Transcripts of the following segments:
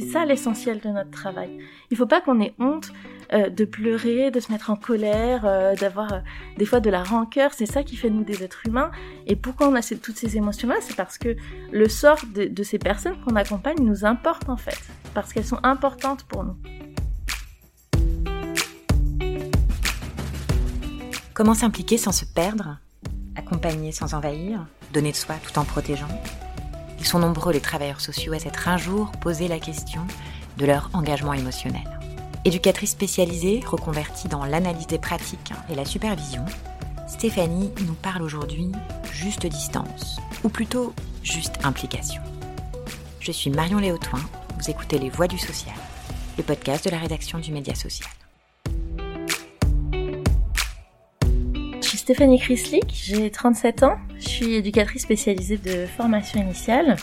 C'est ça l'essentiel de notre travail. Il faut pas qu'on ait honte euh, de pleurer, de se mettre en colère, euh, d'avoir euh, des fois de la rancœur. C'est ça qui fait nous des êtres humains. Et pourquoi on a toutes ces émotions-là? C'est parce que le sort de ces personnes qu'on accompagne nous importe en fait, parce qu'elles sont importantes pour nous. Comment s'impliquer sans se perdre? Accompagner sans envahir? Donner de soi tout en protégeant? Ils sont nombreux les travailleurs sociaux à s'être un jour posé la question de leur engagement émotionnel. Éducatrice spécialisée, reconvertie dans l'analyse des pratiques et la supervision, Stéphanie nous parle aujourd'hui juste distance, ou plutôt juste implication. Je suis Marion Léotoin, vous écoutez Les Voix du Social, le podcast de la rédaction du Média Social. Stéphanie Chryslik, j'ai 37 ans, je suis éducatrice spécialisée de formation initiale.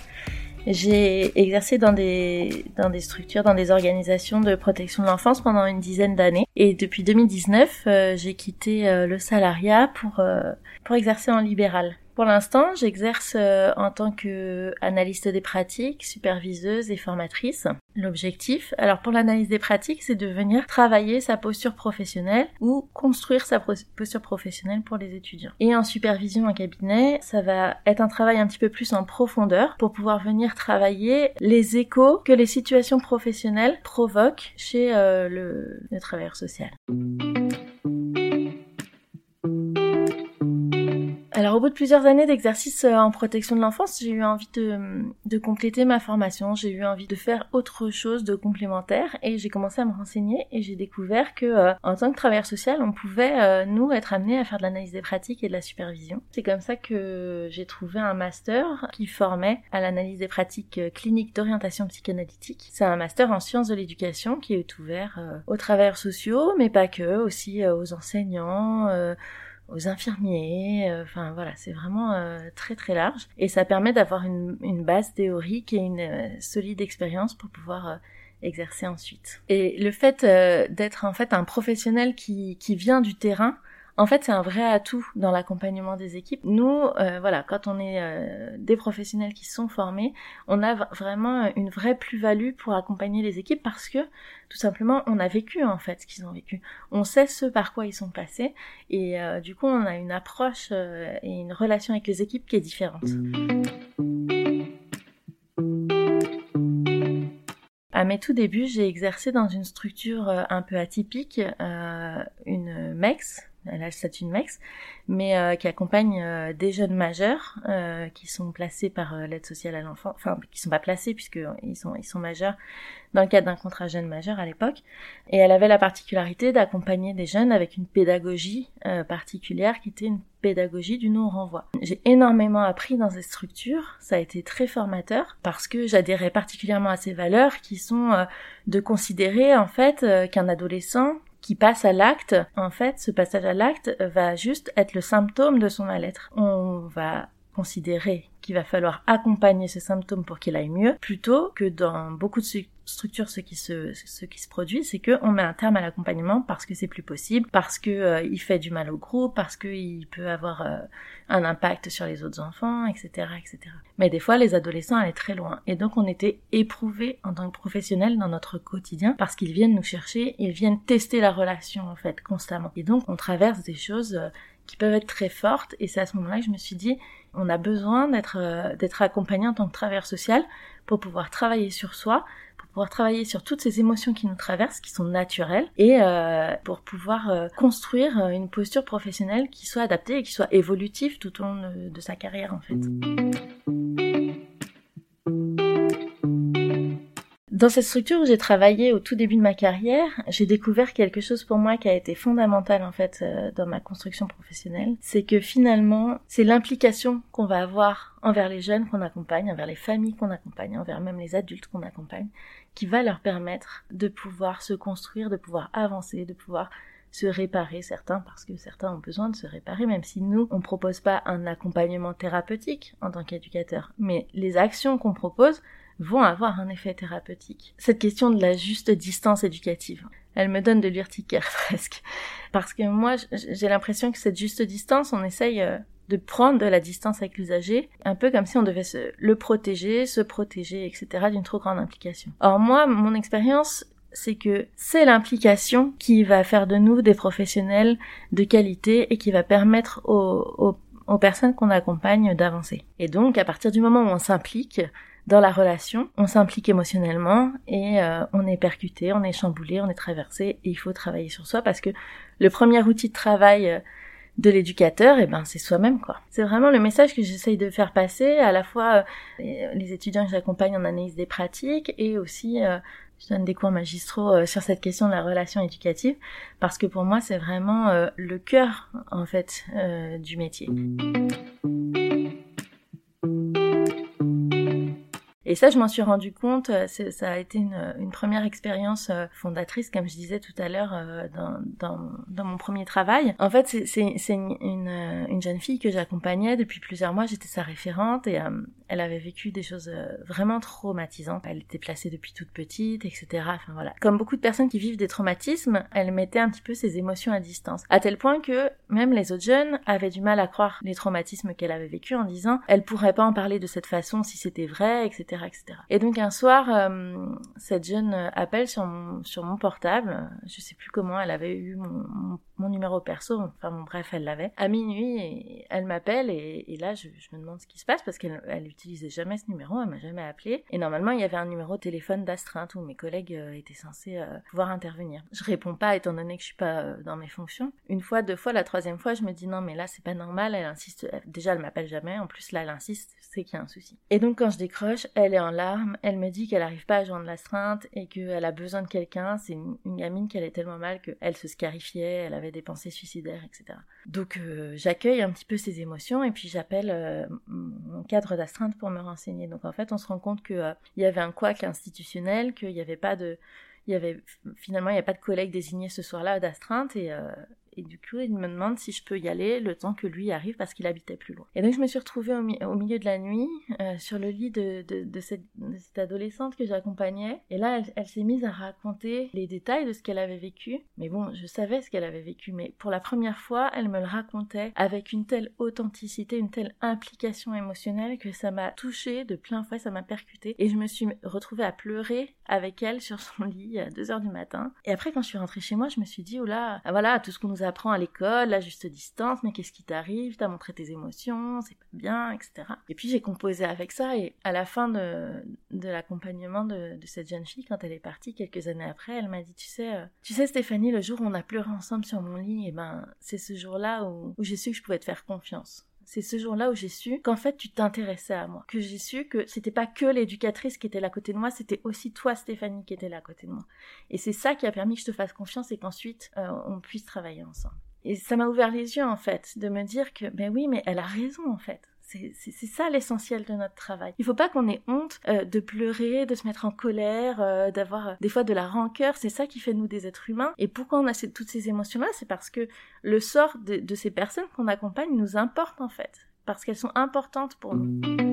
J'ai exercé dans des, dans des structures, dans des organisations de protection de l'enfance pendant une dizaine d'années. Et depuis 2019, euh, j'ai quitté euh, le salariat pour, euh, pour exercer en libéral. Pour l'instant, j'exerce euh, en tant que analyste des pratiques, superviseuse et formatrice. L'objectif, alors pour l'analyse des pratiques, c'est de venir travailler sa posture professionnelle ou construire sa posture professionnelle pour les étudiants. Et en supervision en cabinet, ça va être un travail un petit peu plus en profondeur pour pouvoir venir travailler les échos que les situations professionnelles provoquent chez euh, le travailleur social. Alors au bout de plusieurs années d'exercice euh, en protection de l'enfance, j'ai eu envie de, de, compléter ma formation, j'ai eu envie de faire autre chose de complémentaire et j'ai commencé à me renseigner et j'ai découvert que euh, en tant que travailleur social, on pouvait euh, nous être amenés à faire de l'analyse des pratiques et de la supervision. C'est comme ça que j'ai trouvé un master qui formait à l'analyse des pratiques cliniques d'orientation psychanalytique. C'est un master en sciences de l'éducation qui est ouvert aux travailleurs sociaux, mais pas que, aussi aux enseignants aux infirmiers. Euh, enfin voilà, c'est vraiment euh, très très large et ça permet d'avoir une, une, base théorique et une euh, solide expérience pour pouvoir exercer ensuite. Et le fait d'être en fait un professionnel qui, qui vient du terrain, en fait, c'est un vrai atout dans l'accompagnement des équipes. Nous, euh, voilà, quand on est euh, des professionnels qui sont formés, on a vraiment une vraie plus-value pour accompagner les équipes parce que tout simplement, on a vécu en fait ce qu'ils ont vécu. On sait ce par quoi ils sont passés et euh, du coup, on a une approche et une relation avec les équipes qui est différente. À mes tout débuts, j'ai exercé dans une structure un peu atypique, une MEX, elle a le statut de MEX, mais euh, qui accompagne euh, des jeunes majeurs euh, qui sont placés par l'aide sociale à l'enfant, enfin qui sont pas placés puisque ils sont ils sont majeurs dans le cadre d'un contrat jeune majeur à l'époque. Et elle avait la particularité d'accompagner des jeunes avec une pédagogie particulière qui était une pédagogie du non-renvoi. J'ai énormément appris dans cette structure, ça a été très formateur parce que j'adhérais particulièrement à ces valeurs qui sont de considérer en fait qu'un adolescent qui passe à l'acte, en fait, ce passage à l'acte va juste être le symptôme de son mal-être. On va considérer qu'il va falloir accompagner ce symptôme pour qu'il aille mieux, plutôt que dans beaucoup de structures, ce qui se, ce qui se produit, c'est qu'on met un terme à l'accompagnement parce que c'est plus possible, parce que euh, il fait du mal au groupe, parce qu'il peut avoir euh, un impact sur les autres enfants, etc., etc. Mais des fois, les adolescents allaient très loin, et donc on était éprouvés en tant que professionnels dans notre quotidien parce qu'ils viennent nous chercher, ils viennent tester la relation en fait constamment, et donc on traverse des choses euh, qui peuvent être très fortes, et c'est à ce moment-là que je me suis dit on a besoin d'être euh, d'être accompagné en tant que travailleur social pour pouvoir travailler sur soi, pour pouvoir travailler sur toutes ces émotions qui nous traversent, qui sont naturelles, et euh, pour pouvoir euh, construire une posture professionnelle qui soit adaptée et qui soit évolutive tout au long de, de sa carrière en fait. Dans cette structure où j'ai travaillé au tout début de ma carrière, j'ai découvert quelque chose pour moi qui a été fondamental en fait euh, dans ma construction professionnelle, c'est que finalement, c'est l'implication qu'on va avoir envers les jeunes qu'on accompagne, envers les familles qu'on accompagne, envers même les adultes qu'on accompagne, qui va leur permettre de pouvoir se construire, de pouvoir avancer, de pouvoir se réparer. Certains parce que certains ont besoin de se réparer même si nous on propose pas un accompagnement thérapeutique en tant qu'éducateur. Mais les actions qu'on propose vont avoir un effet thérapeutique. Cette question de la juste distance éducative, elle me donne de l'urticaire presque. Parce que moi, j'ai l'impression que cette juste distance, on essaye euh, de prendre de la distance avec l'usager, un peu comme si on devait se, le protéger, se protéger, etc. d'une trop grande implication. Or moi, mon expérience, c'est que c'est l'implication qui va faire de nous des professionnels de qualité et qui va permettre aux, aux personnes qu'on accompagne d'avancer. Et donc, à partir du moment où on s'implique, dans la relation, on s'implique émotionnellement et euh, on est percuté, on est chamboulé, on est traversé et il faut travailler sur soi parce que le premier outil de travail euh, de l'éducateur, eh ben c'est soi-même quoi. C'est vraiment le message que j'essaye de faire passer à la fois euh, les étudiants que j'accompagne en analyse des pratiques et aussi je donne des cours magistraux sur cette question de la relation éducative parce que pour moi c'est vraiment le cœur en fait du métier. Et ça, je m'en suis rendu compte, euh, ça a été une, une première expérience euh, fondatrice, comme je disais tout à l'heure, euh, dans, mon premier travail. En fait, c'est une, jeune fille que j'accompagnais depuis plusieurs mois, j'étais sa référente, et elle avait vécu des choses vraiment traumatisantes. Elle était placée depuis toute petite, etc. Enfin voilà. Comme beaucoup de personnes qui vivent des traumatismes, elle mettait un petit peu ses émotions à distance. À tel point que même les autres jeunes avaient du mal à croire les traumatismes qu'elle avait vécu en disant elle pourrait pas en parler de cette façon si c'était vrai, etc. Et donc un soir, euh, cette jeune appelle sur mon, sur mon portable, je sais plus comment, elle avait eu mon, mon, numéro perso, enfin bon bref, elle l'avait, à minuit, elle m'appelle, et, là je, me demande ce qui se passe, parce qu'elle elle utilisait jamais ce numéro, elle m'a jamais appelé, et normalement il y avait un numéro téléphone d'astreinte où mes collègues euh, étaient censés euh, pouvoir intervenir. Je réponds pas étant donné que je suis pas dans mes fonctions. Une fois, deux fois, la troisième fois, je me dis non mais là c'est pas normal, elle insiste, déjà elle m'appelle jamais, en plus là elle insiste, c'est qu'il y a un souci. Et donc quand je décroche, elle est en larmes, elle me dit qu'elle n'arrive pas à joindre l'astreinte et qu'elle a besoin de quelqu'un. C'est une, gamine qui allait tellement mal qu'elle se scarifiait, elle avait des pensées suicidaires, etc. Donc euh, j'accueille un petit peu ses émotions et puis j'appelle euh, mon cadre d'astreinte pour me renseigner. Donc en fait, on se rend compte qu'il euh, y avait un couac institutionnel, qu'il n'y avait pas de... Il y avait finalement il n'y a pas de collègue désigné ce soir-là d'astreinte et, et du coup, il me demande si je peux y aller le temps que lui arrive parce qu'il habitait plus loin. Et donc, je me suis retrouvée au, milieu de la nuit euh, sur le lit de, cette, adolescente que j'accompagnais. Et là, elle, s'est mise à raconter les détails de ce qu'elle avait vécu. Mais bon, je savais ce qu'elle avait vécu. Mais pour la première fois, elle me le racontait avec une telle authenticité, une telle implication émotionnelle que ça m'a touchée de plein fouet, ça m'a percuté. Et je me suis retrouvée à pleurer avec elle sur son lit à 2 heures du matin. Et après, quand je suis rentrée chez moi, je me suis dit, oh là, voilà, tout ce qu'on nous a apprend à l'école, la juste distance, mais qu'est-ce qui t'arrive, t'as montré tes émotions, c'est pas bien, etc. Et puis j'ai composé avec ça et à la fin de, de l'accompagnement de, cette jeune fille, quand elle est partie quelques années après, elle m'a dit, tu sais, euh, tu sais Stéphanie, le jour où on a pleuré ensemble sur mon lit, et ben c'est ce jour-là où j'ai su que je pouvais te faire confiance. C'est ce jour-là où j'ai su qu'en fait tu t'intéressais à moi, que j'ai su que c'était pas que l'éducatrice qui était là à côté de moi, c'était aussi toi Stéphanie qui était là à côté de moi. Et c'est ça qui a permis que je te fasse confiance et qu'ensuite euh, on puisse travailler ensemble. Et ça m'a ouvert les yeux en fait, de me dire que ben oui mais elle a raison en fait. C'est ça l'essentiel de notre travail. Il faut pas qu'on ait honte euh, de pleurer, de se mettre en colère, euh, d'avoir euh, des fois de la rancœur. C'est ça qui fait nous des êtres humains. Et pourquoi on a toutes ces émotions-là? C'est parce que le sort de ces personnes qu'on accompagne nous importe en fait. Parce qu'elles sont importantes pour nous.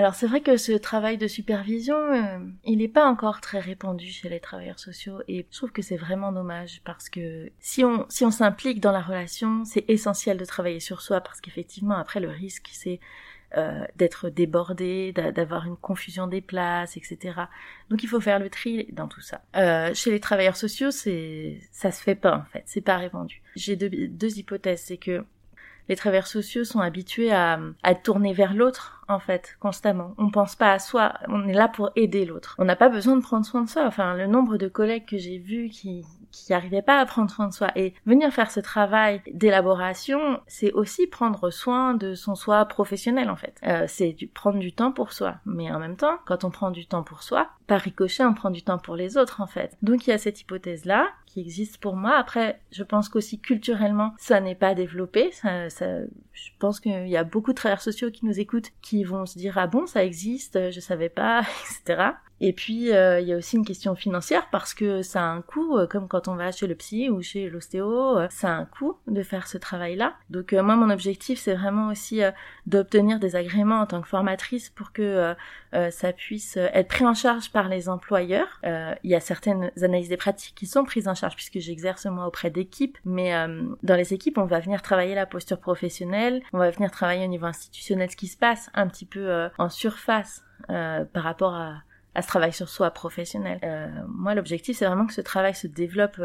Alors c'est vrai que ce travail de supervision, euh, il n'est pas encore très répandu chez les travailleurs sociaux et je trouve que c'est vraiment dommage parce que si on si on s'implique dans la relation, c'est essentiel de travailler sur soi parce qu'effectivement après le risque c'est euh, d'être débordé, d'avoir une confusion des places, etc. Donc il faut faire le tri dans tout ça. Euh, chez les travailleurs sociaux, c'est ça se fait pas en fait, c'est pas répandu. J'ai deux, deux hypothèses, c'est que les travailleurs sociaux sont habitués à, à tourner vers l'autre en fait constamment. On pense pas à soi, on est là pour aider l'autre. On n'a pas besoin de prendre soin de soi. Enfin, le nombre de collègues que j'ai vus qui qui n'arrivaient pas à prendre soin de soi et venir faire ce travail d'élaboration, c'est aussi prendre soin de son soi professionnel en fait. Euh, c'est du, prendre du temps pour soi, mais en même temps, quand on prend du temps pour soi, par ricochet, on prend du temps pour les autres en fait. Donc il y a cette hypothèse là qui existe pour moi. Après, je pense qu'aussi culturellement, ça n'est pas développé. Ça, ça, je pense qu'il y a beaucoup de travailleurs sociaux qui nous écoutent qui vont se dire ah bon ça existe, je savais pas, etc. Et puis euh, il y a aussi une question financière parce que ça a un coût, euh, comme quand on va chez le psy ou chez l'ostéo, euh, ça a un coût de faire ce travail-là. Donc moi mon objectif c'est vraiment aussi d'obtenir des agréments en tant que formatrice pour que ça puisse être pris en charge par les employeurs. Il y a certaines analyses des pratiques qui sont prises en charge puisque j'exerce moi auprès d'équipes, mais euh, dans les équipes, on va venir travailler la posture professionnelle, on va venir travailler au niveau institutionnel ce qui se passe un petit peu euh, en surface euh, par rapport à, à ce travail sur soi professionnel. Moi, l'objectif, c'est vraiment que ce travail se développe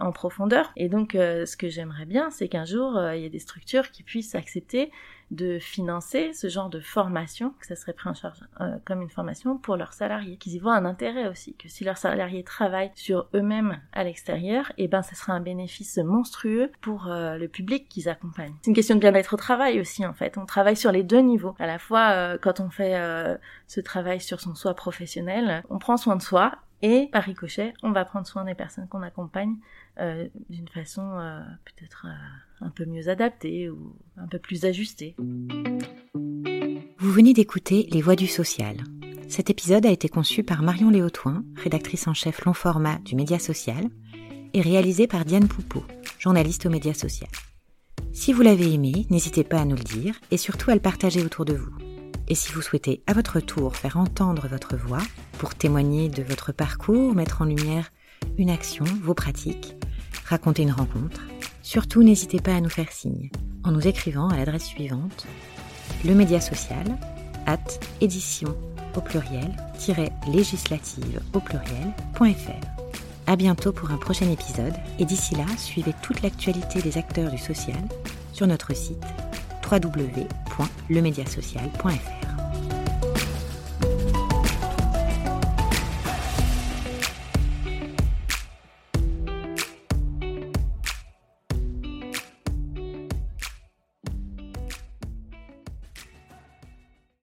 en profondeur. Et donc, ce que j'aimerais bien, c'est qu'un jour, il y ait des structures qui puissent accepter de financer ce genre de formation, que ça serait pris en charge euh, comme une formation pour leurs salariés, qu'ils y voient un intérêt aussi, que si leurs salariés travaillent sur eux-mêmes à l'extérieur, et eh ben ça sera un bénéfice monstrueux pour euh, le public qu'ils accompagnent. C'est une question de bien-être au travail aussi en fait. On travaille sur les deux niveaux. À la fois euh, quand on fait ce travail sur son soi professionnel, on prend soin de soi et par ricochet, on va prendre soin des personnes qu'on accompagne euh, d'une façon euh, peut-être euh, un peu mieux adaptée ou un peu plus ajustée. Vous venez d'écouter Les Voix du Social. Cet épisode a été conçu par Marion Léotoin, rédactrice en chef long format du Média Social, et réalisé par Diane Poupeau, journaliste au Média Social. Si vous l'avez aimé, n'hésitez pas à nous le dire et surtout à le partager autour de vous. Et si vous souhaitez à votre tour faire entendre votre voix pour témoigner de votre parcours, mettre en lumière une action, vos pratiques, raconter une rencontre, surtout n'hésitez pas à nous faire signe en nous écrivant à l'adresse suivante le média social at édition au pluriel législative au pluriel.fr. À bientôt pour un prochain épisode et d'ici là, suivez toute l'actualité des acteurs du social sur notre site www.lemediasocial.fr.